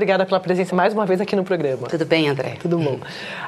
Obrigada pela presença mais uma vez aqui no programa. Tudo bem, André? Tudo bom.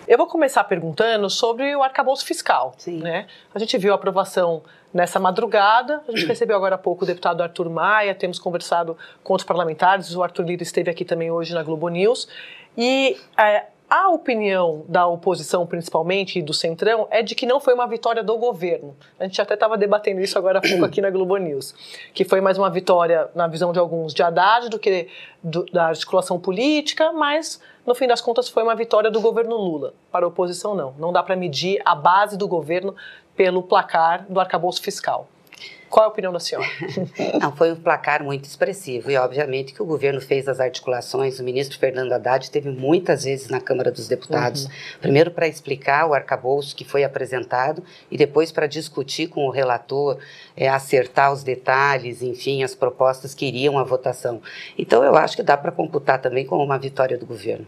Eu vou começar perguntando sobre o arcabouço fiscal. Sim. Né? A gente viu a aprovação nessa madrugada, a gente recebeu agora há pouco o deputado Arthur Maia, temos conversado com outros parlamentares, o Arthur Lira esteve aqui também hoje na Globo News, e é, a opinião da oposição, principalmente, e do Centrão, é de que não foi uma vitória do governo. A gente até estava debatendo isso agora há pouco aqui na Globo News. Que foi mais uma vitória, na visão de alguns, de Haddad do que do, da articulação política, mas, no fim das contas, foi uma vitória do governo Lula. Para a oposição, não. Não dá para medir a base do governo pelo placar do arcabouço fiscal. Qual é a opinião da senhora? Não, foi um placar muito expressivo e, obviamente, que o governo fez as articulações. O ministro Fernando Haddad esteve muitas vezes na Câmara dos Deputados, uhum. primeiro para explicar o arcabouço que foi apresentado e depois para discutir com o relator, é, acertar os detalhes, enfim, as propostas que iriam à votação. Então, eu acho que dá para computar também como uma vitória do governo.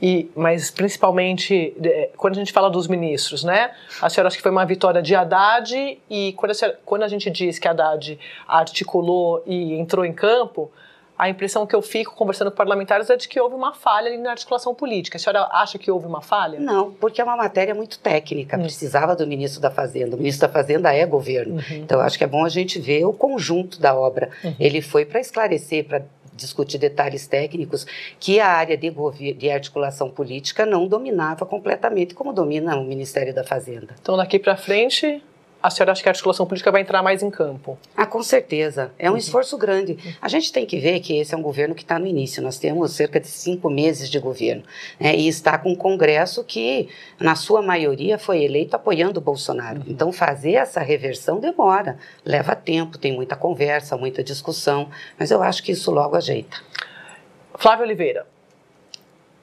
E, mas principalmente quando a gente fala dos ministros, né? A senhora acha que foi uma vitória de Haddad e quando a, senhora, quando a gente diz que Haddad articulou e entrou em campo, a impressão que eu fico conversando com parlamentares é de que houve uma falha ali na articulação política. A senhora acha que houve uma falha? Não, porque é uma matéria muito técnica. Hum. Precisava do ministro da Fazenda. O ministro da Fazenda é governo. Uhum. Então, acho que é bom a gente ver o conjunto da obra. Uhum. Ele foi para esclarecer, para discutir detalhes técnicos, que a área de, de articulação política não dominava completamente como domina o Ministério da Fazenda. Então, daqui para frente, a senhora acha que a articulação política vai entrar mais em campo? Ah, com certeza. É um uhum. esforço grande. A gente tem que ver que esse é um governo que está no início. Nós temos cerca de cinco meses de governo. Né? E está com um Congresso que, na sua maioria, foi eleito apoiando o Bolsonaro. Uhum. Então, fazer essa reversão demora. Leva tempo, tem muita conversa, muita discussão. Mas eu acho que isso logo ajeita. Flávia Oliveira.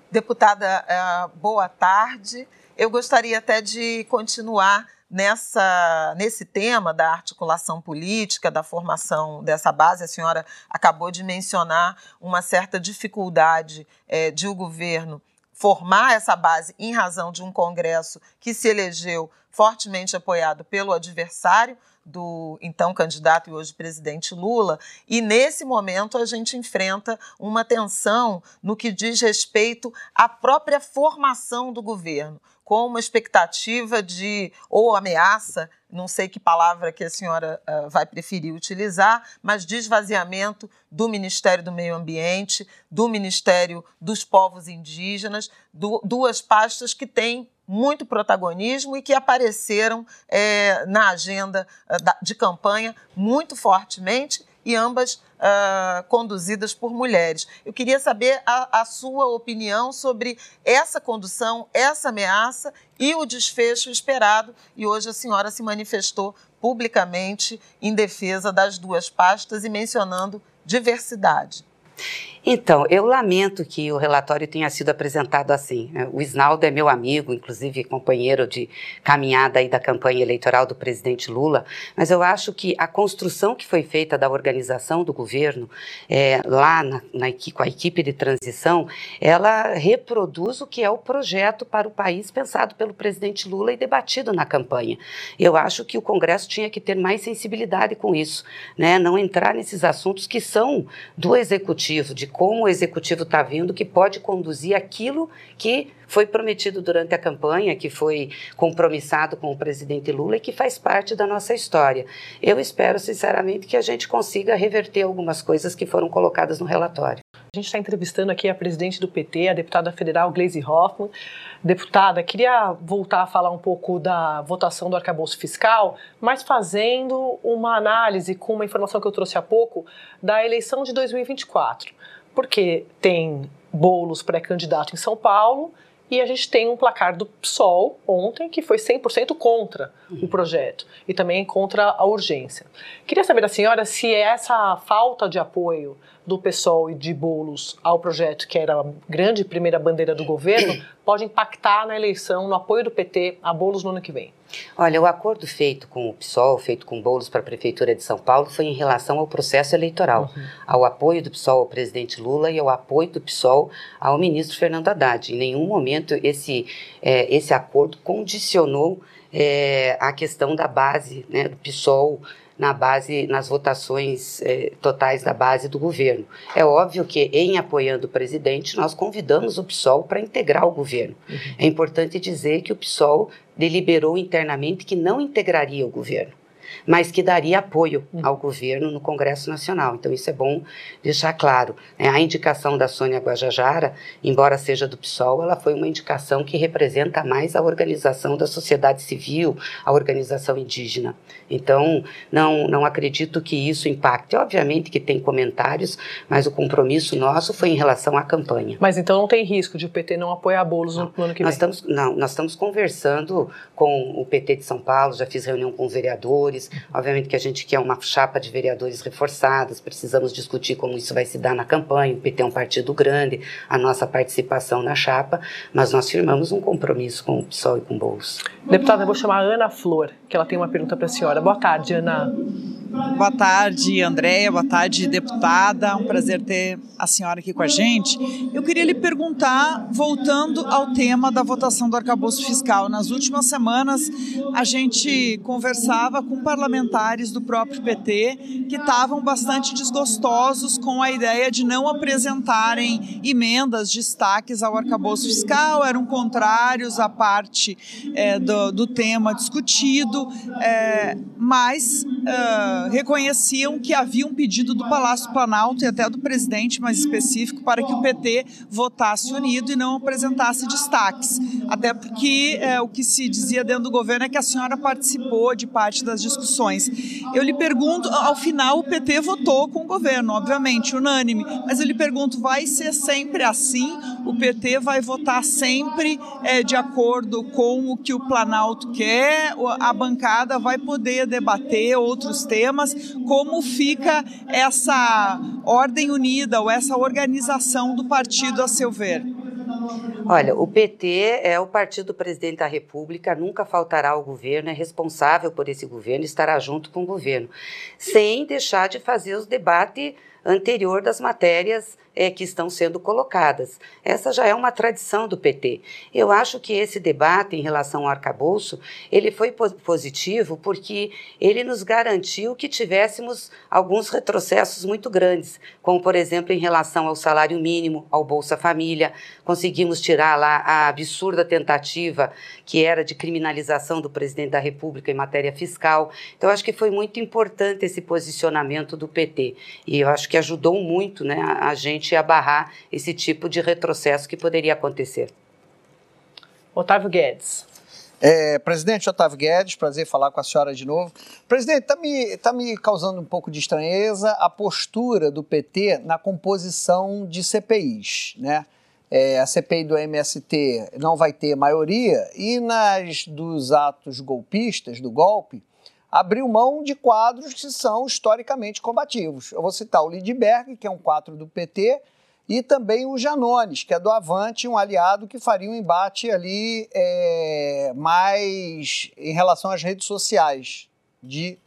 Deputada, uh, boa tarde. Eu gostaria até de continuar nessa, nesse tema da articulação política, da formação dessa base, a senhora acabou de mencionar uma certa dificuldade é, de o governo formar essa base em razão de um Congresso que se elegeu fortemente apoiado pelo adversário do então candidato e hoje presidente Lula, e nesse momento a gente enfrenta uma tensão no que diz respeito à própria formação do governo com uma expectativa de, ou ameaça, não sei que palavra que a senhora uh, vai preferir utilizar, mas de esvaziamento do Ministério do Meio Ambiente, do Ministério dos Povos Indígenas, do, duas pastas que têm muito protagonismo e que apareceram é, na agenda uh, de campanha muito fortemente e ambas uh, conduzidas por mulheres. Eu queria saber a, a, sua opinião sobre essa condução, essa ameaça e o desfecho esperado. E hoje a senhora se manifestou publicamente em defesa das duas pastas e mencionando diversidade. Então, eu lamento que o relatório tenha sido apresentado assim. Né? O Isnaldo é meu amigo, inclusive companheiro de caminhada aí da campanha eleitoral do presidente Lula, mas eu acho que a construção que foi feita da organização do governo, é, lá na, na, com a equipe de transição, ela reproduz o que é o projeto para o país pensado pelo presidente Lula e debatido na campanha. Eu acho que o Congresso tinha que ter mais sensibilidade com isso, né? não entrar nesses assuntos que são do executivo, de como o executivo está vindo, que pode conduzir aquilo que foi prometido durante a campanha, que foi compromissado com o presidente Lula e que faz parte da nossa história. Eu espero, sinceramente, que a gente consiga reverter algumas coisas que foram colocadas no relatório. A gente está entrevistando aqui a presidente do PT, a deputada federal Gleisi Hoffmann. Deputada, queria voltar a falar um pouco da votação do arcabouço fiscal, mas fazendo uma análise com uma informação que eu trouxe há pouco da eleição de 2024 porque tem bolos pré-candidato em São Paulo e a gente tem um placar do PSOL ontem que foi 100% contra o projeto e também contra a urgência. Queria saber da senhora se essa falta de apoio do PSOL e de Bolos ao projeto, que era a grande primeira bandeira do governo, pode impactar na eleição, no apoio do PT a Bolos no ano que vem? Olha, o acordo feito com o PSOL, feito com Bolos para a Prefeitura de São Paulo, foi em relação ao processo eleitoral, uhum. ao apoio do PSOL ao presidente Lula e ao apoio do PSOL ao ministro Fernando Haddad. Em nenhum momento esse, é, esse acordo condicionou é, a questão da base né, do PSOL na base, nas votações eh, totais da base do governo. É óbvio que, em apoiando o presidente, nós convidamos o PSOL para integrar o governo. Uhum. É importante dizer que o PSOL deliberou internamente que não integraria o governo mas que daria apoio hum. ao governo no Congresso Nacional. Então, isso é bom deixar claro. Né? A indicação da Sônia Guajajara, embora seja do PSOL, ela foi uma indicação que representa mais a organização da sociedade civil, a organização indígena. Então, não, não acredito que isso impacte. Obviamente que tem comentários, mas o compromisso nosso foi em relação à campanha. Mas então não tem risco de o PT não apoiar bolos no, no ano que nós vem? Estamos, não, nós estamos conversando com o PT de São Paulo, já fiz reunião com vereadores, Obviamente que a gente quer uma chapa de vereadores reforçadas, precisamos discutir como isso vai se dar na campanha. O PT é um partido grande, a nossa participação na chapa, mas nós firmamos um compromisso com o PSOL e com o Bolso. Deputada, eu vou chamar a Ana Flor, que ela tem uma pergunta para a senhora. Boa tarde, Ana. Boa tarde, Andréia. Boa tarde, deputada. Um prazer ter a senhora aqui com a gente. Eu queria lhe perguntar, voltando ao tema da votação do arcabouço fiscal. Nas últimas semanas, a gente conversava com parlamentares do próprio PT que estavam bastante desgostosos com a ideia de não apresentarem emendas, destaques ao arcabouço fiscal, eram contrários à parte é, do, do, tema discutido, é, mas. Reconheciam que havia um pedido do Palácio Planalto e até do presidente mais específico para que o PT votasse unido e não apresentasse destaques. Até porque é, o que se dizia dentro do governo é que a senhora participou de parte das discussões. Eu lhe pergunto, ao final o PT votou com o governo, obviamente, unânime, mas eu lhe pergunto, vai ser sempre assim? O PT vai votar sempre é, de acordo com o que o Planalto quer? A bancada vai poder debater outros temas? como fica essa ordem unida ou essa organização do partido, a seu ver? Olha, o PT é o partido do presidente da República, nunca faltará ao governo, é responsável por esse governo, estará junto com o governo, sem deixar de fazer os debates anterior das matérias é, que estão sendo colocadas. Essa já é uma tradição do PT. Eu acho que esse debate em relação ao arcabouço, ele foi positivo porque ele nos garantiu que tivéssemos alguns retrocessos muito grandes, como, por exemplo, em relação ao salário mínimo, ao Bolsa Família, conseguimos tirar lá a absurda tentativa que era de criminalização do presidente da República em matéria fiscal. Então, acho que foi muito importante esse posicionamento do PT. E eu acho que ajudou muito né, a gente realmente abarrar esse tipo de retrocesso que poderia acontecer. Otávio Guedes. É, presidente Otávio Guedes, prazer falar com a senhora de novo. Presidente, está me, tá me causando um pouco de estranheza a postura do PT na composição de CPIs, né? É, a CPI do MST não vai ter maioria e nas dos atos golpistas, do golpe, abriu mão de quadros que são historicamente combativos. Eu vou citar o Lidberg, que é um quadro do PT, e também o Janones, que é do Avante, um aliado que faria um embate ali é, mais em relação às redes sociais de,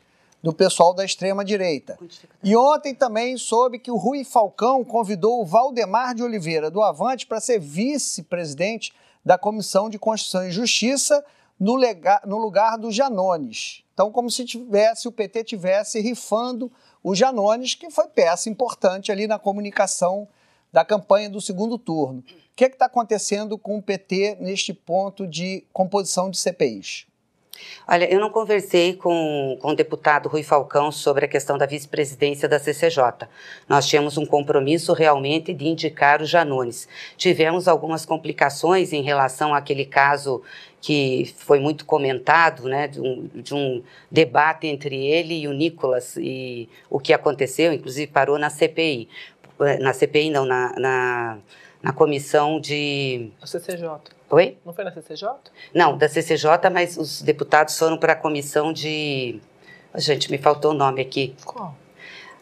do pessoal da extrema-direita. E ontem também soube que o Rui Falcão convidou o Valdemar de Oliveira, do Avante, para ser vice-presidente da Comissão de Constituição e Justiça, no, lega, no lugar do Janones. Então, como se tivesse o PT tivesse rifando o Janones, que foi peça importante ali na comunicação da campanha do segundo turno. O que é está acontecendo com o PT neste ponto de composição de CPIs? Olha, eu não conversei com, com o deputado Rui Falcão sobre a questão da vice-presidência da CCJ. Nós tínhamos um compromisso realmente de indicar o Janones. Tivemos algumas complicações em relação àquele caso que foi muito comentado, né, de um, de um, debate entre ele e o Nicolas e o que aconteceu, inclusive parou na CPI, na CPI não, na, na, na comissão de... A CCJ. Oi? Não foi na CCJ? Não, da CCJ, mas os deputados foram para a comissão de. Gente, me faltou o nome aqui. Qual?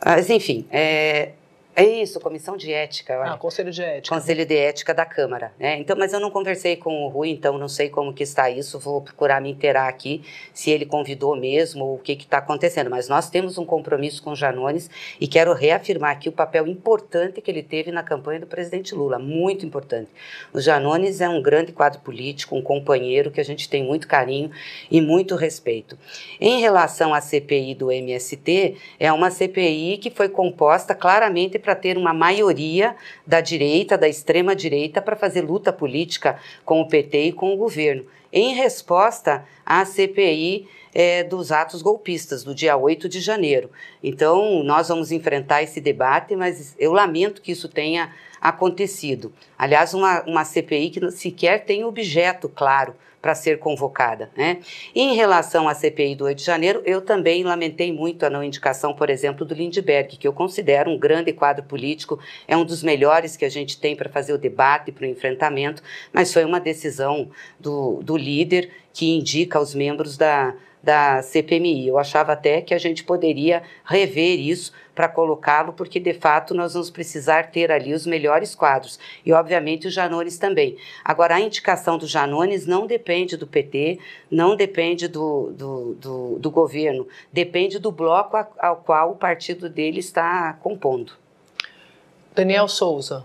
Mas, enfim, é, É isso, comissão de ética. Ah, conselho de ética. Conselho de ética da Câmara. Né? Então, mas eu não conversei com o Rui, então não sei como que está isso. Vou procurar me inteirar aqui se ele convidou mesmo ou o que está acontecendo. Mas nós temos um compromisso com o Janones e quero reafirmar aqui o papel importante que ele teve na campanha do presidente Lula, muito importante. O Janones é um grande quadro político, um companheiro que a gente tem muito carinho e muito respeito. Em relação à CPI do MST, é uma CPI que foi composta claramente para ter uma maioria da direita, da extrema direita, para fazer luta política com o PT e com o governo, em resposta à CPI é, dos atos golpistas do dia 8 de janeiro. Então, nós vamos enfrentar esse debate, mas eu lamento que isso tenha acontecido. Aliás, uma, uma CPI que sequer tem objeto claro para ser convocada. Né? E em relação à CPI do 8 de janeiro, eu também lamentei muito a não indicação, por exemplo, do Lindbergh, que eu considero um grande quadro político, é um dos melhores que a gente tem para fazer o debate, para o enfrentamento, mas foi uma decisão do, do líder que indica os membros da, da CPMI. Eu achava até que a gente poderia rever isso para colocá-lo, porque de fato nós vamos precisar ter ali os melhores quadros. E, obviamente, o Janones também. Agora, a indicação do Janones não depende do PT, não depende do, do, do, do governo, depende do bloco ao qual o partido dele está compondo. Daniel Souza.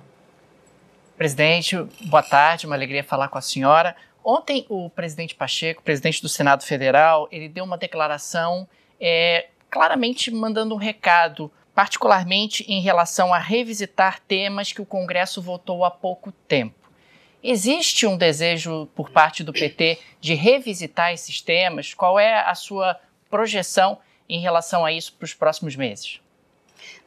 Presidente, boa tarde, uma alegria falar com a senhora. Ontem, o presidente Pacheco, presidente do Senado Federal, ele deu uma declaração é, claramente mandando um recado particularmente em relação a revisitar temas que o Congresso votou há pouco tempo. Existe um desejo por parte do PT de revisitar esses temas? Qual é a sua projeção em relação a isso para os próximos meses?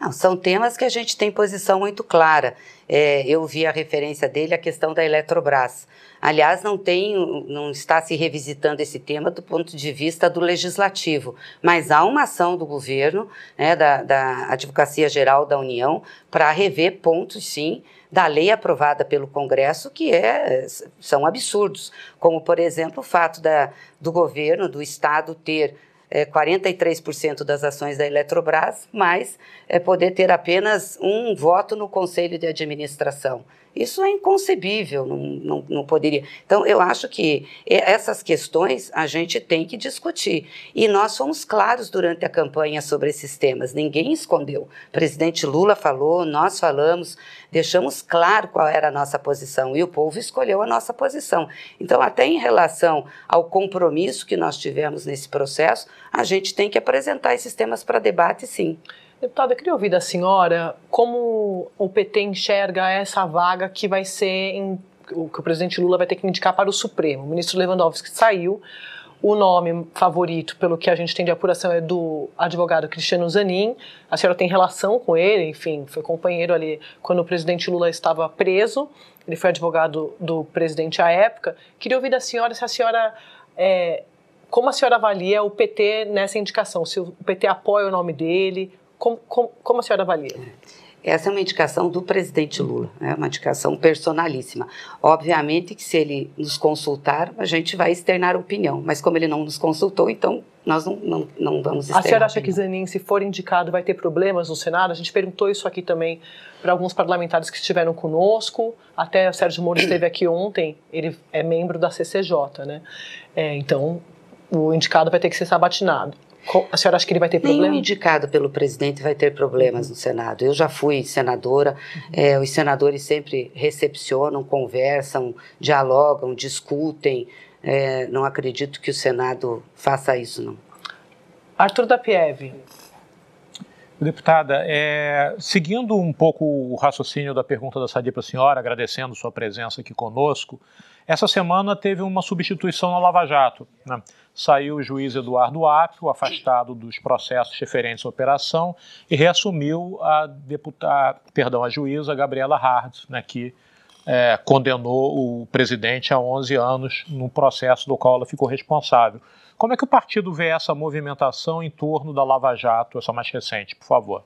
Não, são temas que a gente tem posição muito clara. É, eu vi a referência dele, a questão da Eletrobras. Aliás, não tem, não está se revisitando esse tema do ponto de vista do legislativo, mas há uma ação do governo, né, da, da Advocacia Geral da União, para rever pontos, sim, da lei aprovada pelo Congresso, que é, são absurdos, como, por exemplo, o fato da, do governo, do Estado ter é, 43% das ações da Eletrobras, mas é, poder ter apenas um voto no Conselho de Administração. Isso é inconcebível, não, não, não, poderia. Então, eu acho que essas questões a gente tem que discutir. E nós fomos claros durante a campanha sobre esses temas, ninguém escondeu. O presidente Lula falou, nós falamos, deixamos claro qual era a nossa posição e o povo escolheu a nossa posição. Então, até em relação ao compromisso que nós tivemos nesse processo, a gente tem que apresentar esses temas para debate, sim. Deputada, eu queria ouvir da senhora como o PT enxerga essa vaga que vai ser em, que o presidente Lula vai ter que indicar para o Supremo. O ministro Lewandowski saiu. O nome favorito, pelo que a gente tem de apuração, é do advogado Cristiano Zanin. A senhora tem relação com ele, enfim, foi companheiro ali quando o presidente Lula estava preso. Ele foi advogado do presidente à época. Queria ouvir da senhora se a senhora é, como a senhora avalia o PT nessa indicação? Se o PT apoia o nome dele, como, como, como a senhora avalia? Essa é uma indicação do presidente Lula, é né? uma indicação personalíssima. Obviamente que se ele nos consultar, a gente vai externar opinião, mas como ele não nos consultou, então nós não, não, não vamos externar. A senhora acha que Zanin, se for indicado, vai ter problemas no Senado? A gente perguntou isso aqui também para alguns parlamentares que estiveram conosco, até o Sérgio Moro esteve aqui ontem, ele é membro da CCJ, né? É, então, o indicado vai ter que ser sabatinado. A senhora acha que ele vai ter problema? Nenhum indicado pelo presidente vai ter problemas no Senado. Eu já fui senadora, uhum. é, os senadores sempre recepcionam, conversam, dialogam, discutem. É, não acredito que o Senado faça isso, não. Arthur da Pieve. Deputada, é, seguindo um pouco o raciocínio da pergunta da Sadia para a senhora, agradecendo sua presença aqui conosco, essa semana teve uma substituição na Lava Jato. Né? saiu o juiz Eduardo Apio, afastado dos processos referentes à operação, e reassumiu a deputada, perdão, a juíza Gabriela Hard, né, que é, condenou o presidente a 11 anos no processo do qual ela ficou responsável. Como é que o partido vê essa movimentação em torno da Lava Jato, essa mais recente, por favor?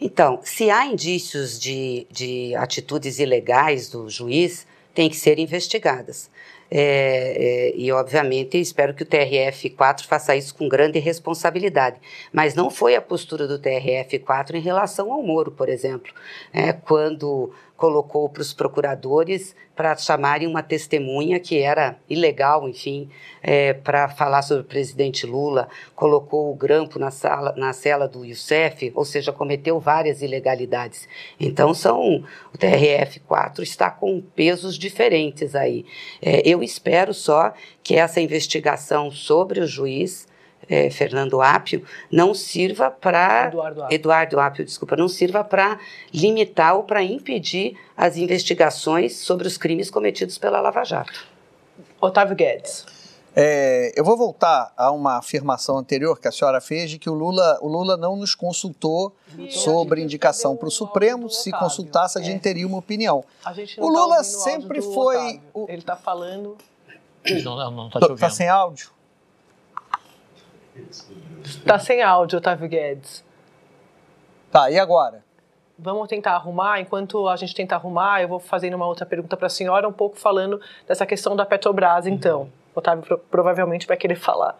Então, se há indícios de, de atitudes ilegais do juiz, tem que ser investigadas. é, é, e, obviamente, espero que o TRF-4 faça isso com grande responsabilidade. Mas não foi a postura do TRF-4 em relação ao Moro, por exemplo, é, quando colocou para os procuradores para chamarem uma testemunha que era ilegal, enfim, é, para falar sobre o presidente Lula, colocou o grampo na, sala, na cela do Youssef, ou seja, cometeu várias ilegalidades. Então, são o TRF-4 está com pesos diferentes aí. É, eu espero só que essa investigação sobre o juiz é, Fernando Apio não sirva para Eduardo, Apio. Eduardo Apio, desculpa, não sirva para limitar ou para impedir as investigações sobre os crimes cometidos pela Lava Jato. Otávio Guedes. É, eu vou voltar a uma afirmação anterior que a senhora fez de que o Lula, o Lula não nos consultou sobre indicação para o Supremo. Se consultasse, a gente teria uma opinião. o tá Lula tá sempre foi. O... Ele está falando. Não está Está sem áudio? Tá sem áudio, Otávio Guedes. Tá, e agora? Vamos tentar arrumar. Enquanto a gente tenta arrumar, eu vou fazendo uma outra pergunta para a senhora, um pouco falando dessa questão da Petrobras, então. Uhum. Otávio provavelmente vai querer falar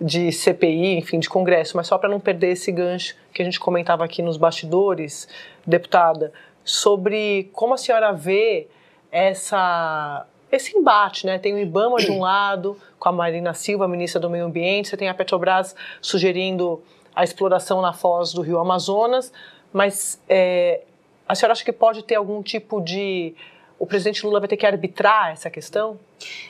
de CPI, enfim, de Congresso, mas só para não perder esse gancho que a gente comentava aqui nos bastidores, deputada, sobre como a senhora vê essa esse embate, né? Tem o IBAMA de um lado, com a Marina Silva, ministra do Meio Ambiente, você tem a Petrobras sugerindo a exploração na foz do Rio Amazonas, mas é, a senhora acha que pode ter algum tipo de o presidente Lula vai ter que arbitrar essa questão?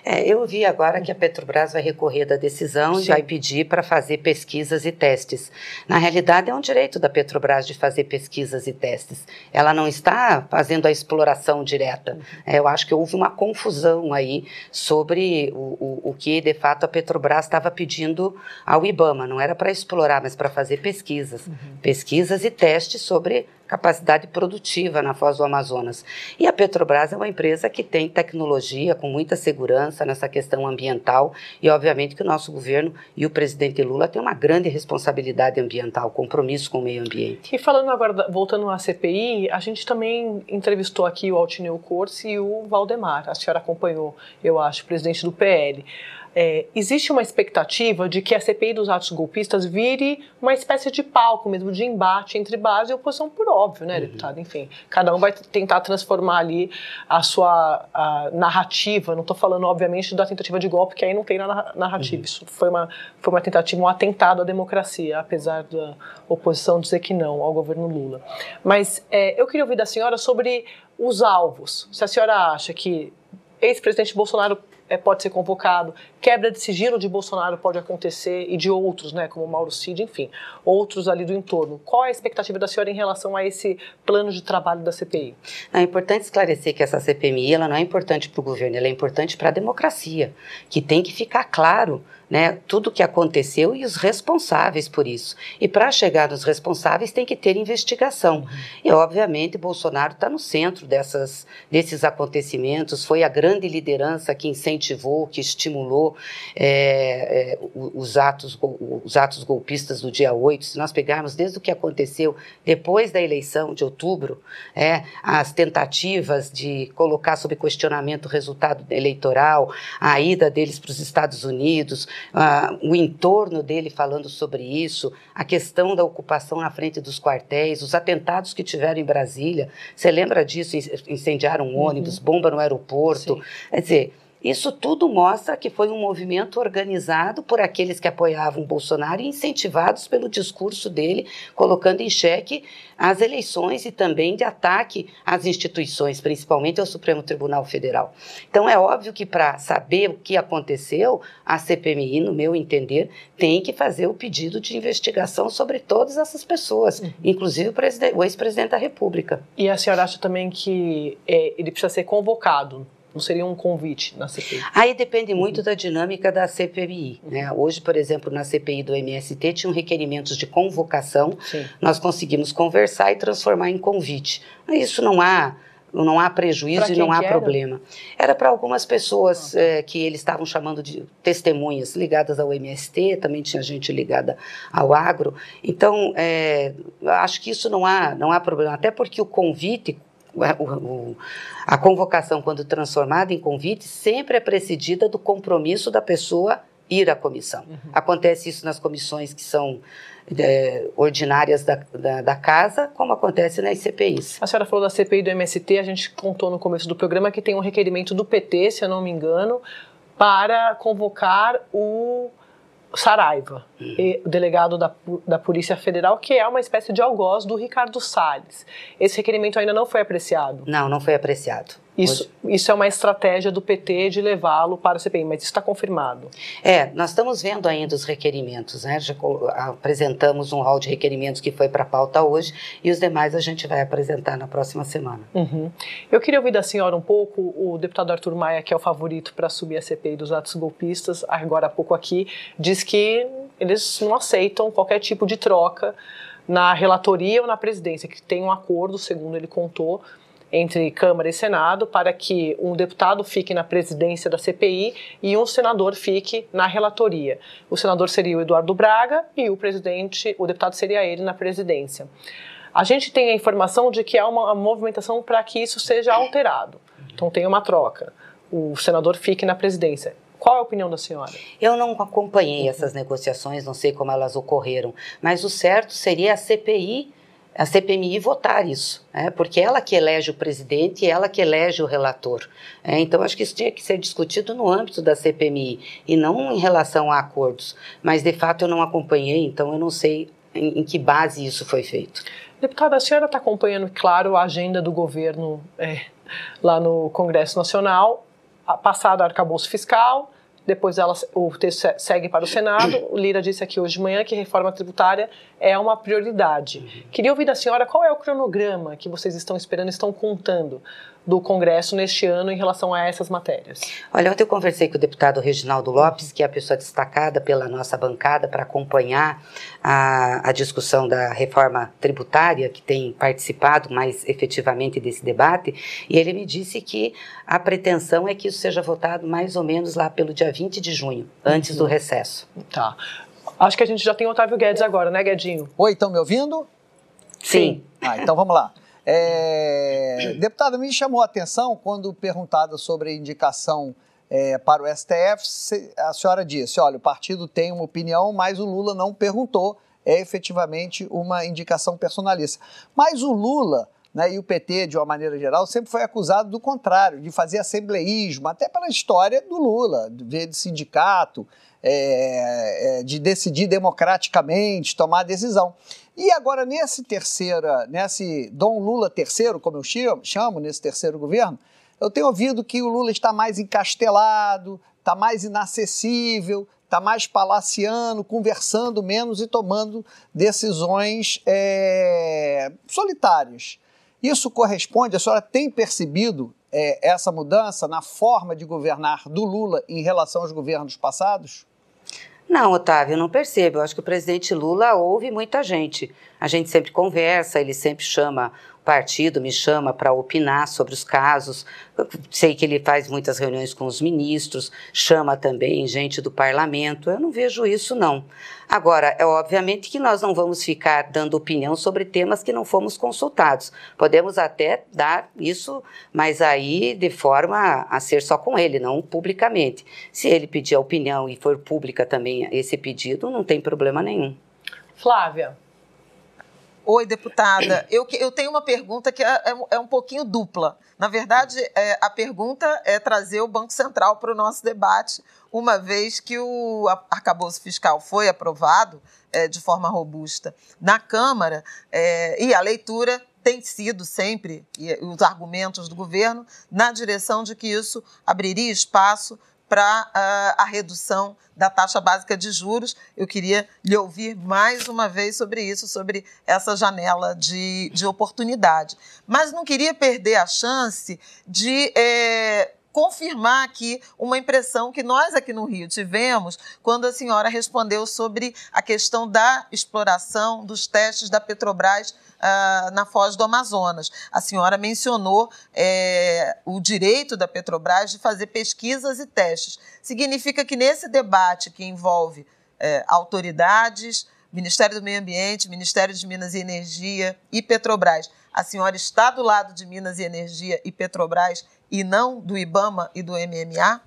É, eu vi agora que a Petrobras vai recorrer da decisão Sim. e vai pedir para fazer pesquisas e testes. Na realidade, é um direito da Petrobras de fazer pesquisas e testes. Ela não está fazendo a exploração direta. É, eu acho que houve uma confusão aí sobre o, o, o que, de fato, a Petrobras estava pedindo ao IBAMA. Não era para explorar, mas para fazer pesquisas. Uhum. Pesquisas e testes sobre capacidade produtiva na Foz do Amazonas. E a Petrobras é uma empresa que tem tecnologia com muita segurança nessa questão ambiental e, obviamente, que o nosso governo e o presidente Lula têm uma grande responsabilidade ambiental, compromisso com o meio ambiente. E falando agora, voltando à CPI, a gente também entrevistou aqui o Altineu Corsi e o Valdemar. A senhora acompanhou, eu acho, presidente do PL é, existe uma expectativa de que a CPI dos atos golpistas vire uma espécie de palco mesmo, de embate entre base e oposição, por óbvio, né, uhum. deputado? Enfim, cada um vai tentar transformar ali a sua a narrativa. Não estou falando, obviamente, da tentativa de golpe, que aí não tem na narrativa. Uhum. Isso foi uma, foi uma tentativa, um atentado à democracia, apesar da oposição dizer que não ao governo Lula. Mas é, eu queria ouvir da senhora sobre os alvos. Se a senhora acha que ex-presidente Bolsonaro é, pode ser convocado, quebra de sigilo de Bolsonaro pode acontecer e de outros, né, como Mauro Cid, enfim, outros ali do entorno. Qual é a expectativa da senhora em relação a esse plano de trabalho da CPI? É importante esclarecer que essa CPMI ela não é importante para o governo, ela é importante para a democracia, que tem que ficar claro né, tudo o que aconteceu e os responsáveis por isso. E para chegar nos responsáveis tem que ter investigação. Uhum. E, obviamente, Bolsonaro está no centro dessas, desses acontecimentos, foi a grande liderança que incentivou, que estimulou é, é, os, atos, os atos golpistas do dia 8. Se nós pegarmos desde o que aconteceu depois da eleição de outubro, é, as tentativas de colocar sob questionamento o resultado eleitoral, a ida deles para os Estados Unidos, uh, o entorno dele falando sobre isso, a questão da ocupação na frente dos quartéis, os atentados que tiveram em Brasília. Você lembra disso? Incendiaram um ônibus, uhum. bomba no aeroporto. Sim. Quer dizer, isso tudo mostra que foi um movimento organizado por aqueles que apoiavam Bolsonaro e incentivados pelo discurso dele, colocando em xeque as eleições e também de ataque às instituições, principalmente ao Supremo Tribunal Federal. Então é óbvio que para saber o que aconteceu, a CPMI, no meu entender, tem que fazer o pedido de investigação sobre todas essas pessoas, uhum. inclusive o, ex-presidente da República. E a senhora acha também que é, ele precisa ser convocado não seria um convite na CPI? Aí depende muito uhum. da dinâmica da CPI. Uhum. Né? Hoje, por exemplo, na CPI do MST tinham requerimentos de convocação. Sim. Nós conseguimos conversar e transformar em convite. Isso não há não há prejuízo e não há problema. Era para algumas pessoas é, que eles estavam chamando de testemunhas ligadas ao MST, também tinha gente ligada ao agro. Então, é, acho que isso não há, não há problema, até porque o convite o, a convocação, quando transformada em convite, sempre é precedida do compromisso da pessoa ir à comissão. Uhum. Acontece isso nas comissões que são é, ordinárias da, da, da, casa, como acontece nas CPIs. A senhora falou da CPI do MST, a gente contou no começo do programa que tem um requerimento do PT, se eu não me engano, para convocar o Saraiva, uhum. o delegado da, da Polícia Federal, que é uma espécie de algoz do Ricardo Salles. Esse requerimento ainda não foi apreciado? Não, não foi apreciado. Isso, isso é uma estratégia do PT de levá-lo para o CPI, mas isso está confirmado. É, nós estamos vendo ainda os requerimentos, né? Já apresentamos um rol de requerimentos que foi para a pauta hoje e os demais a gente vai apresentar na próxima semana. Uhum. Eu queria ouvir da senhora um pouco o deputado Arthur Maia, que é o favorito para assumir a CPI dos atos golpistas, agora há pouco aqui, diz que eles não aceitam qualquer tipo de troca na relatoria ou na presidência, que tem um acordo, segundo ele contou, entre Câmara e Senado para que um deputado fique na presidência da CPI e um senador fique na relatoria. O senador seria o Eduardo Braga e o presidente, o deputado seria ele na presidência. A gente tem a informação de que há uma movimentação para que isso seja alterado. Então tem uma troca. O senador fique na presidência. Qual é a opinião da senhora? Eu não acompanhei essas negociações, não sei como elas ocorreram, mas o certo seria a CPI a CPMI votar isso, né? porque ela que elege o presidente e ela que elege o relator. É, então, acho que isso tinha que ser discutido no âmbito da CPMI e não em relação a acordos. Mas, de fato, eu não acompanhei, então eu não sei em, em que base isso foi feito. Deputada, a senhora está acompanhando, claro, a agenda do governo é, lá no Congresso Nacional, passado arcabouço fiscal, depois ela, o texto segue para o Senado. O Lira disse aqui hoje de manhã que reforma tributária é uma prioridade. Uhum. Queria ouvir da senhora qual é o cronograma que vocês estão esperando, estão contando do Congresso neste ano em relação a essas matérias? Olha, ontem eu conversei com o deputado Reginaldo Lopes, que é a pessoa destacada pela nossa bancada para acompanhar a, a discussão da reforma tributária, que tem participado mais efetivamente desse debate, e ele me disse que a pretensão é que isso seja votado mais ou menos lá pelo dia 20 de junho, antes uhum. do recesso. Tá. Acho que a gente já tem o Otávio Guedes agora, né, Guedinho? Oi, estão me ouvindo? Sim. Ah, então vamos lá. É, deputada, me chamou a atenção quando perguntada sobre indicação é, para o STF, a senhora disse: olha, o partido tem uma opinião, mas o Lula não perguntou. É efetivamente uma indicação personalista. Mas o Lula né, e o PT, de uma maneira geral, sempre foi acusado do contrário, de fazer assembleísmo, até pela história do Lula, de sindicato, é, é, de decidir democraticamente, tomar decisão. E agora, nesse terceira, nesse Dom Lula terceiro, como eu chamo, chamo nesse terceiro governo, eu tenho ouvido que o Lula está mais encastelado, está mais inacessível, está mais palaciano, conversando menos e tomando decisões é, solitárias. Isso corresponde, a senhora tem percebido é, essa mudança na forma de governar do Lula em relação aos governos passados? Não, Otávio, não percebo. Eu acho que o presidente Lula ouve muita gente. A gente sempre conversa, ele sempre chama partido me chama para opinar sobre os casos. Sei que ele faz muitas reuniões com os ministros, chama também gente do parlamento. Eu não vejo isso, não. Agora, é obviamente que nós não vamos ficar dando opinião sobre temas que não fomos consultados. Podemos até dar isso, mas aí de forma a ser só com ele, não publicamente. Se ele pedir a opinião e for pública também esse pedido, não tem problema nenhum. Flávia. Oi, deputada. Eu, eu tenho uma pergunta que é, é, é um pouquinho dupla. Na verdade, é, a pergunta é trazer o Banco Central para o nosso debate, uma vez que o arcabouço fiscal foi aprovado é, de forma robusta na Câmara é, e a leitura tem sido sempre, e os argumentos do governo, na direção de que isso abriria espaço para uh, a redução da taxa básica de juros. Eu queria lhe ouvir mais uma vez sobre isso, sobre essa janela de, de oportunidade. Mas não queria perder a chance de. É, confirmar aqui uma impressão que nós aqui no Rio tivemos quando a senhora respondeu sobre a questão da exploração dos testes da Petrobras uh, na Foz do Amazonas. A senhora mencionou é, o direito da Petrobras de fazer pesquisas e testes. Significa que nesse debate que envolve é, autoridades, Ministério do Meio Ambiente, Ministério de Minas e Energia e Petrobras, A senhora está do lado de Minas e Energia e Petrobras e não do IBAMA e do MMA?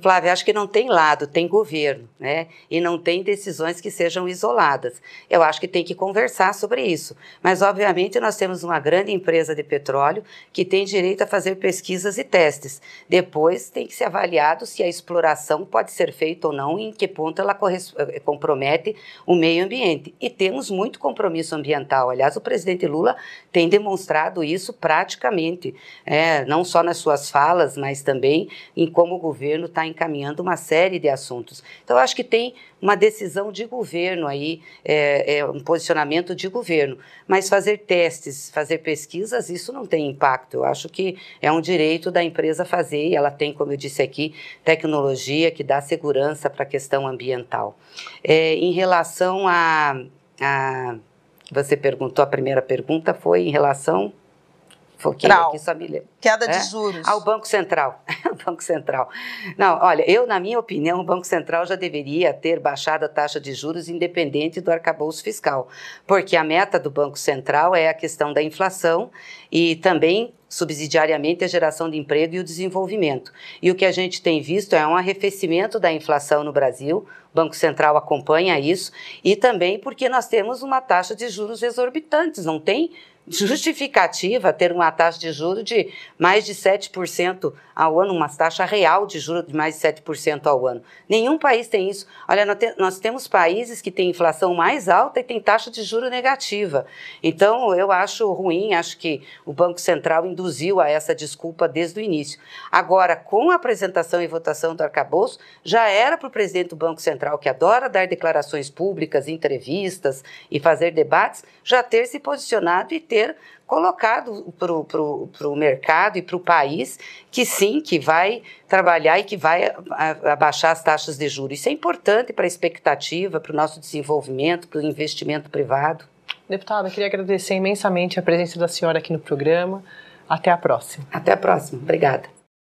Flávia, acho que não tem lado, tem governo, né? E não tem decisões que sejam isoladas. Eu acho que tem que conversar sobre isso. Mas, obviamente, nós temos uma grande empresa de petróleo que tem direito a fazer pesquisas e testes. Depois tem que ser avaliado se a exploração pode ser feita ou não e em que ponto ela eh, compromete o meio ambiente. E temos muito compromisso ambiental. Aliás, o presidente Lula tem demonstrado isso praticamente, é, não só nas suas falas, mas também em como o governo está encaminhando uma série de assuntos. Então, acho que tem uma decisão de governo aí, é, é, um posicionamento de governo. Mas fazer testes, fazer pesquisas, isso não tem impacto. Eu acho que é um direito da empresa fazer, e ela tem, como eu disse aqui, tecnologia que dá segurança para a questão ambiental. É, em relação a, a. Você perguntou, a primeira pergunta foi em relação Aqui, só me lembro. Queda é? de juros. Ao Banco Central. Banco Central. Não, olha, eu, na minha opinião, o Banco Central já deveria ter baixado a taxa de juros independente do arcabouço fiscal, porque a meta do Banco Central é a questão da inflação e também subsidiariamente a geração de emprego e o desenvolvimento. E o que a gente tem visto é um arrefecimento da inflação no Brasil, o Banco Central acompanha isso, e também porque nós temos uma taxa de juros exorbitantes, não tem justificativa ter uma taxa de juros de mais de 7% ao ano, uma taxa real de juros de mais de 7% ao ano. Nenhum país tem isso. Olha, nós temos países que têm inflação mais alta e têm taxa de juros negativa. Então, eu acho ruim, acho que o Banco Central induziu a essa desculpa desde o início. Agora, com a apresentação e votação do arcabouço, já era para o presidente do Banco Central, que adora dar declarações públicas, entrevistas e fazer debates, já ter se posicionado e ter colocado para o mercado e para o país que sim, que vai trabalhar e que vai abaixar as taxas de juros. Isso é importante para a expectativa, para o nosso desenvolvimento, para o investimento privado. Deputada, queria agradecer imensamente a presença da senhora aqui no programa. Até a próxima. Até a próxima. Obrigada.